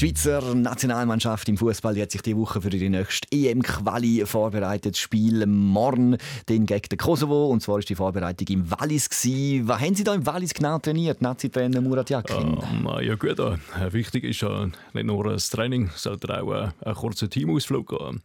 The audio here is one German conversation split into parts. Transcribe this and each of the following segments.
Die Schweizer Nationalmannschaft im Fußball hat sich diese Woche für die nächste EM-Quali vorbereitet. Das Spiel morgen den gegen den Kosovo. Und zwar war die Vorbereitung im Wallis. Gewesen. Was haben Sie da im Wallis genau trainiert, Nazi-Trainer Murat Yakin? Ähm, ja gut, äh, wichtig ist äh, nicht nur das Training, sondern auch äh, ein kurzer Teamausflug. Äh.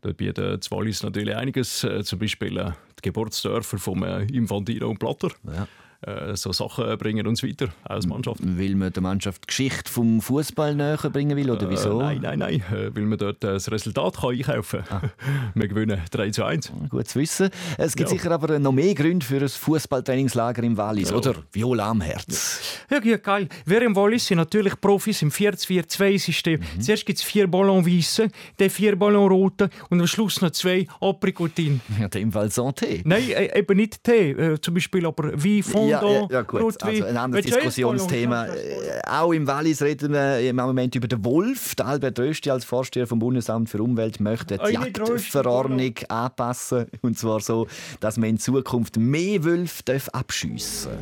Dort bieten die Wallis natürlich einiges, äh, zum Beispiel äh, die Geburtsdörfer von äh, Infantino und Platter. Ja. Äh, so Sachen bringen uns weiter als Mannschaft. Weil man der Mannschaft die Geschichte vom Fußball näher bringen will, oder wieso? Äh, nein, nein, nein, äh, weil man dort äh, das Resultat kann einkaufen kann. Wir gewinnen 3 zu 1. Gut zu wissen. Es gibt Ja. sicher aber noch mehr Gründe für ein Fußballtrainingslager im Wallis, oder? Viola am Herz. Ja, ja, geil. Wir im Wallis sind natürlich Profis im 4-4-2-System. Zuerst gibt es vier Ballon weiße, dann vier Ballon rote und am Schluss noch zwei Aprikotin. Ja, in dem Fall Santé. Nein, äh, eben nicht Tee. Äh, zum Beispiel aber wie Fondant, Ja, ja, ja gut. Rotwein. Also ein anderes Willst Diskussionsthema. Äh, Auch im Wallis reden wir im Moment über den Wolf. Der Albert Rösti als Vorsteher vom Bundesamt für Umwelt möchte die Jagdverordnung anpassen. Und zwar so, dass man in Zukunft mehr Wölfe darf abschiessen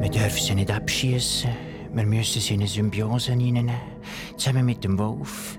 Wir dürfen sie nicht abschießen. Wir müssen sie in eine Symbiose hineinnehmen. Zusammen mit dem Wolf.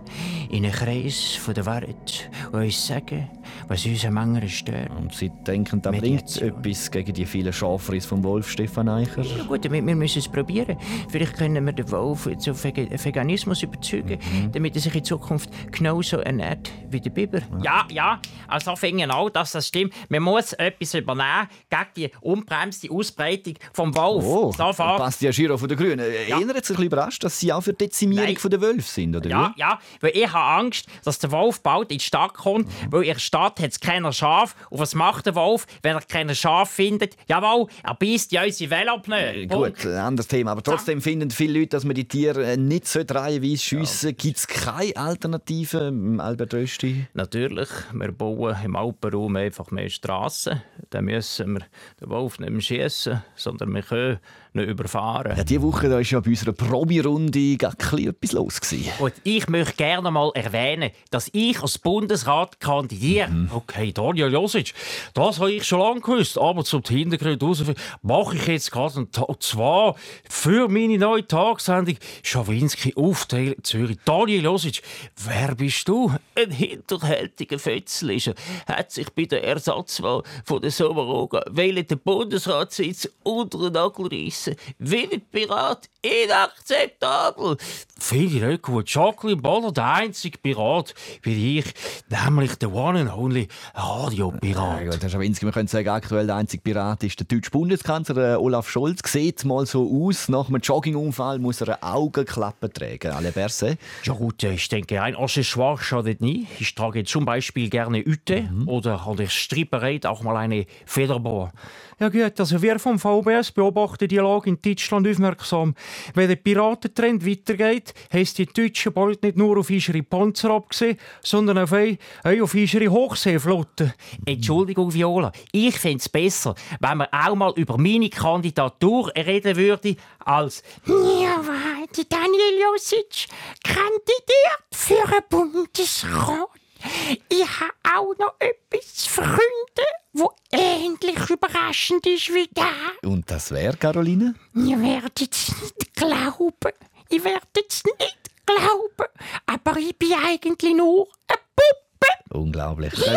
In einen Kreis von der Wahrheit. Und uns sagen, was uns am anderen stört. Und Sie denken, das bringt Mediation. etwas gegen die vielen Schafrisse vom Wolf, Stefan Eicher? Ja gut, wir, wir müssen es probieren. Vielleicht können wir den Wolf zu Vega- Veganismus überzeugen, damit er sich in Zukunft genauso ernährt wie der Biber. Ja, ja, also finde auch, dass das stimmt. Man muss etwas übernehmen gegen die unbremste Ausbreitung vom Wolf. Oh, Sofort. Bastian Giro von den Grünen. Ja. Erinnert sich ein bisschen überrascht, dass Sie auch für die Dezimierung Nein. von der Wölfe sind, oder Ja, wie? ja, weil ich habe Angst, dass der Wolf bald in die Stadt kommt, weil in der Stadt hat es keine Schaf. Und was macht der Wolf, wenn er keine Schaf findet? Jawohl, er beißt ja unsere Velopneu. Gut, ein anderes Thema. Aber trotzdem finden viele Leute, dass man die Tiere äh, nicht so reihenweise schiessen sollte. Gibt es keine Alternative, ähm, Albert Rösti? Natürlich, wir bauen im Alpenraum einfach mehr Strassen. Dann müssen wir den Wolf nicht mehr schiessen, sondern wir können ihn überfahren. Ja, diese Woche da war ja bei unserer bisschen etwas los. Gewesen. Und ich möchte gerne mal erwähnen, dass ich als Bundesrat kandidiere. Okay, Daniel Josic, das habe ich schon lange gewusst. Aber zum Hintergrund raus mache ich jetzt gerade einen Tag zwar für meine neue Tagsendung Schawinski auf Tele- Zürich. Daniel Josic, wer bist du? Ein hinterhältiger Fötzlischer hat sich bei der Ersatzwahl von der Sommeroga wählen den Bundesratssitz unter den Nagel reissen. Wie ein Pirat inakzeptabel. Finde ich nicht gut. Jacqueline Baller, der einzige Pirat bin ich, nämlich der One and Only Radio-Pirat. Ja, gut, Herr Schawinski, wir können sagen, aktuell der einzige Pirat ist der deutsche Bundeskanzler äh, Olaf Scholz. Sieht mal so aus, nach einem Joggingunfall muss er eine Augenklappe tragen. Alle Berse. Ja gut, ich denke, ein Accessoire schadet nie. Ich trage zum Beispiel gerne Hüte oder halt ich stripperät auch mal eine Federboa. Ja gut, also wir vom VBS beobachten die Lage in Deutschland aufmerksam. Wenn der Piratentrend weitergeht, heisst die Deutschen bald nicht nur auf ihre Panzer abgesehen, sondern auf, ein, ein auf ihre Hochseeflotte. Entschuldigung, Viola, ich fände es besser, wenn man auch mal über meine Kandidatur reden würde, als Ja, die Daniel Josic kandidiert für einen Bundesrat. Ich habe auch noch etwas Freunde, wo ähnlich überraschend ist wie da. Und das wäre, Caroline? Ihr werdet es nicht glauben. Ihr werdet es nicht glauben. Aber ich bin eigentlich nur eine Puppe. Unglaublich. Wir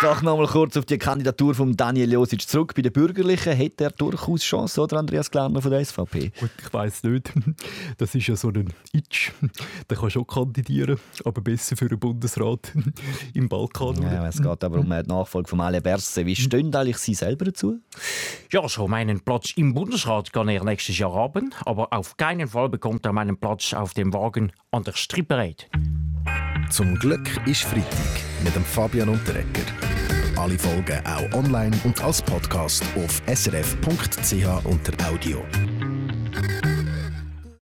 doch noch mal kurz auf die Kandidatur von Daniel Josic zurück. Bei den Bürgerlichen hätte er durchaus Chance, oder Andreas Glarner von der SVP? Gut, ich weiss nicht. Das ist ja so ein Itch. Der kann schon kandidieren, aber besser für den Bundesrat im Balkan. Ja, es geht aber um die Nachfolge von Ale Berse. Wie stehen eigentlich Sie selber dazu? Ja, so meinen Platz im Bundesrat kann er nächstes Jahr haben, aber auf keinen Fall bekommt er meinen Platz auf dem Wagen an der Stripperät. Zum Glück ist Freitag mit dem Fabian Unterrecker. Alle Folgen auch online und als Podcast auf srf.ch unter Audio.